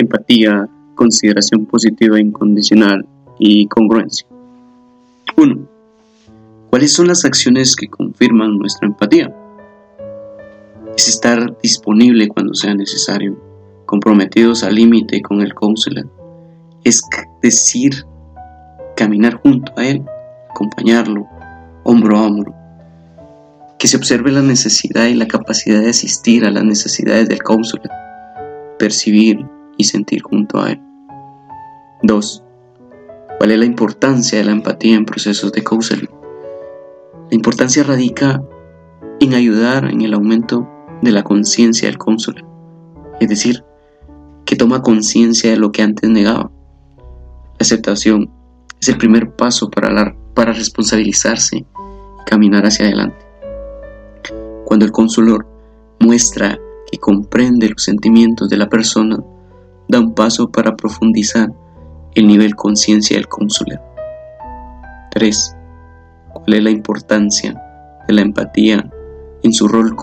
empatía, consideración positiva e incondicional y congruencia. 1. ¿Cuáles son las acciones que confirman nuestra empatía? Es estar disponible cuando sea necesario, comprometidos al límite con el counselor. Es decir, caminar junto a él, acompañarlo, hombro a hombro. Que se observe la necesidad y la capacidad de asistir a las necesidades del counselor, percibir y sentir junto a él. 2. ¿Cuál es la importancia de la empatía en procesos de counseling? La importancia radica en ayudar en el aumento de la conciencia del cónsul, es decir, que toma conciencia de lo que antes negaba. La aceptación es el primer paso para, para responsabilizarse y caminar hacia adelante. Cuando el consulor muestra que comprende los sentimientos de la persona, da un paso para profundizar el nivel conciencia del cónsul. 3. ¿Cuál es la importancia de la empatía en su rol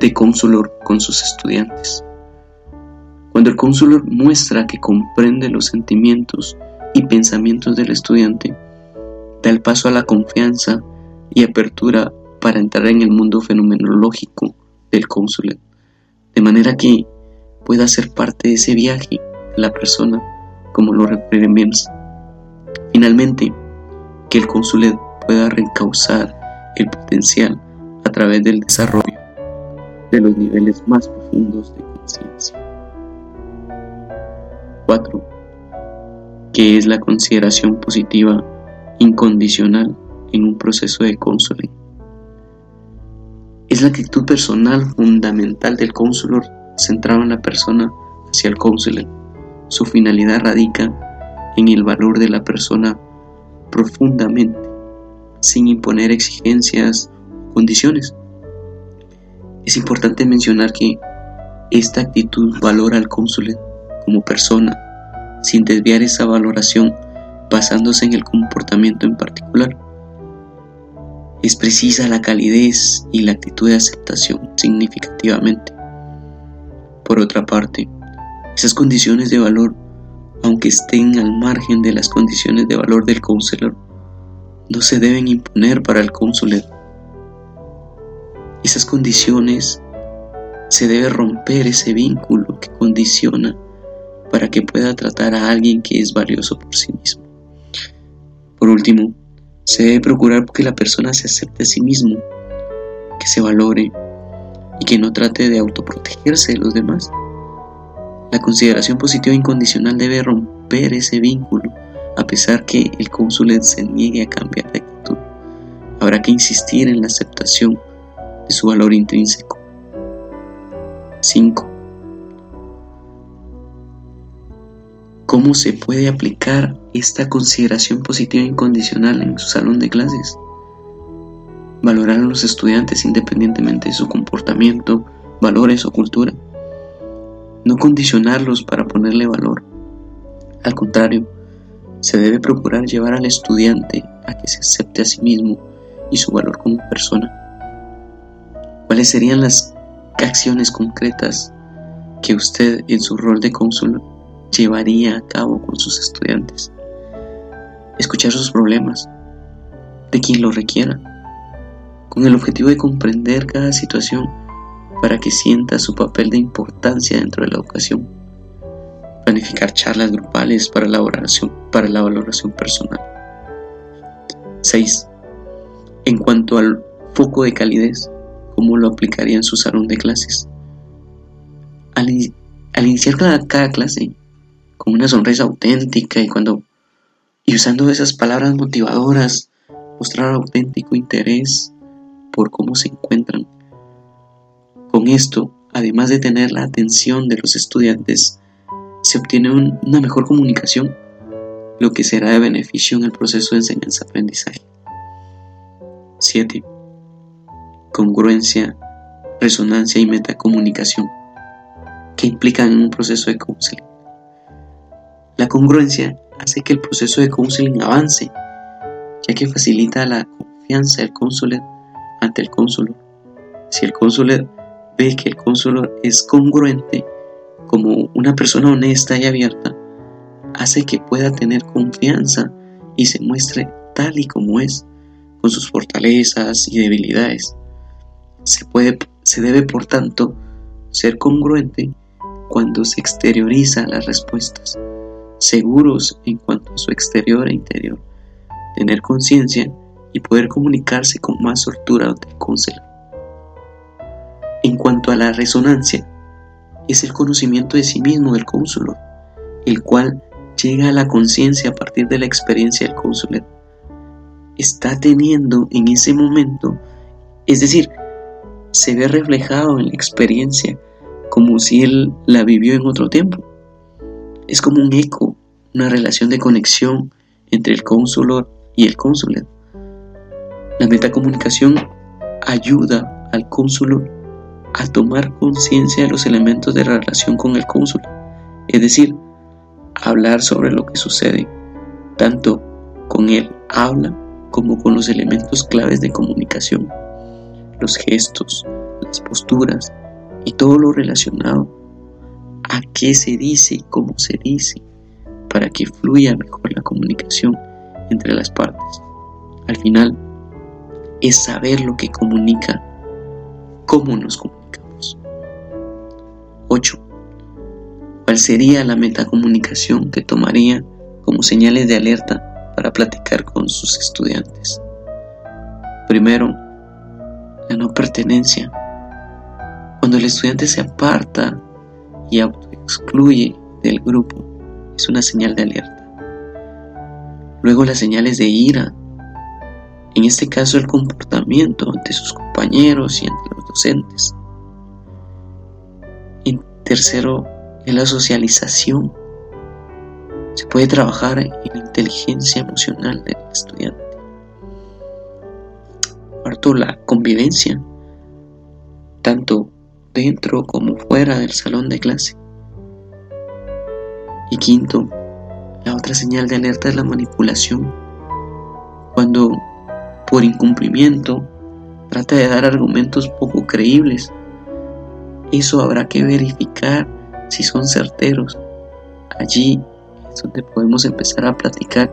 de cónsulor con sus estudiantes. Cuando el cónsulor muestra que comprende los sentimientos y pensamientos del estudiante, da el paso a la confianza y apertura para entrar en el mundo fenomenológico del cónsul, de manera que pueda ser parte de ese viaje de la persona, como lo referimos. Finalmente, que el cónsul pueda reencauzar el potencial a través del desarrollo de los niveles más profundos de conciencia. 4. ¿Qué es la consideración positiva incondicional en un proceso de counseling? Es la actitud personal fundamental del counselor centrado en la persona hacia el counselor. Su finalidad radica en el valor de la persona profundamente, sin imponer exigencias o condiciones. Es importante mencionar que esta actitud valora al cónsul como persona, sin desviar esa valoración basándose en el comportamiento en particular. Es precisa la calidez y la actitud de aceptación significativamente. Por otra parte, esas condiciones de valor, aunque estén al margen de las condiciones de valor del cónsul, no se deben imponer para el cónsul esas condiciones se debe romper ese vínculo que condiciona para que pueda tratar a alguien que es valioso por sí mismo. Por último, se debe procurar que la persona se acepte a sí mismo, que se valore y que no trate de autoprotegerse de los demás. La consideración positiva incondicional debe romper ese vínculo, a pesar que el cónsul se niegue a cambiar de actitud. Habrá que insistir en la aceptación de su valor intrínseco. 5. ¿Cómo se puede aplicar esta consideración positiva incondicional en su salón de clases? Valorar a los estudiantes independientemente de su comportamiento, valores o cultura. No condicionarlos para ponerle valor. Al contrario, se debe procurar llevar al estudiante a que se acepte a sí mismo y su valor como persona. ¿Cuáles serían las acciones concretas que usted en su rol de cónsul llevaría a cabo con sus estudiantes? Escuchar sus problemas, de quien lo requiera, con el objetivo de comprender cada situación para que sienta su papel de importancia dentro de la educación. Planificar charlas grupales para la valoración, para la valoración personal. 6. En cuanto al foco de calidez, cómo lo aplicaría en su salón de clases. Al, iniciar cada, cada, clase con una sonrisa auténtica y cuando y usando esas palabras motivadoras, mostrar auténtico interés por cómo se encuentran. Con esto, además de tener la atención de los estudiantes, se obtiene una mejor comunicación, lo que será de beneficio en el proceso de enseñanza-aprendizaje. 7 congruencia, resonancia y metacomunicación que implican en un proceso de counseling. La congruencia hace que el proceso de counseling avance, ya que facilita la confianza del cónsul ante el cónsul. Si el cónsul ve que el cónsul es congruente como una persona honesta y abierta, hace que pueda tener confianza y se muestre tal y como es, con sus fortalezas y debilidades. Se, puede, se debe, por tanto, ser congruente cuando se exterioriza las respuestas, seguros en cuanto a su exterior e interior, tener conciencia y poder comunicarse con más soltura del cónsul. En cuanto a la resonancia, es el conocimiento de sí mismo del cónsul, el cual llega a la conciencia a partir de la experiencia del cónsul. Está teniendo en ese momento, es decir, se ve reflejado en la experiencia como si él la vivió en otro tiempo. Es como un eco, una relación de conexión entre el cónsul y el cónsul. La metacomunicación ayuda al cónsul a tomar conciencia de los elementos de la relación con el cónsul, es decir, hablar sobre lo que sucede, tanto con el habla como con los elementos claves de comunicación, los gestos, las posturas y todo lo relacionado a qué se dice y cómo se dice, para que fluya mejor la comunicación entre las partes. Al final, es saber lo que comunica, cómo nos comunicamos. 8. ¿Cuál sería la metacomunicación que tomaría como señales de alerta para platicar con sus estudiantes? Primero, la no pertenencia. Cuando el estudiante se aparta y autoexcluye del grupo, es una señal de alerta. Luego las señales de ira, en este caso el comportamiento ante sus compañeros y ante los docentes. En tercero, en la socialización. Se puede trabajar en la inteligencia emocional del estudiante. Cuarto, la convivencia, tanto dentro como fuera del salón de clase. Y quinto, la otra señal de alerta es la manipulación. Cuando por incumplimiento trata de dar argumentos poco creíbles, eso habrá que verificar si son certeros. Allí es donde podemos empezar a platicar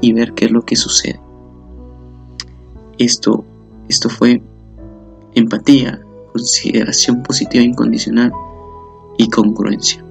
y ver qué es lo que sucede. Esto, esto fue empatía, consideración positiva incondicional y congruencia.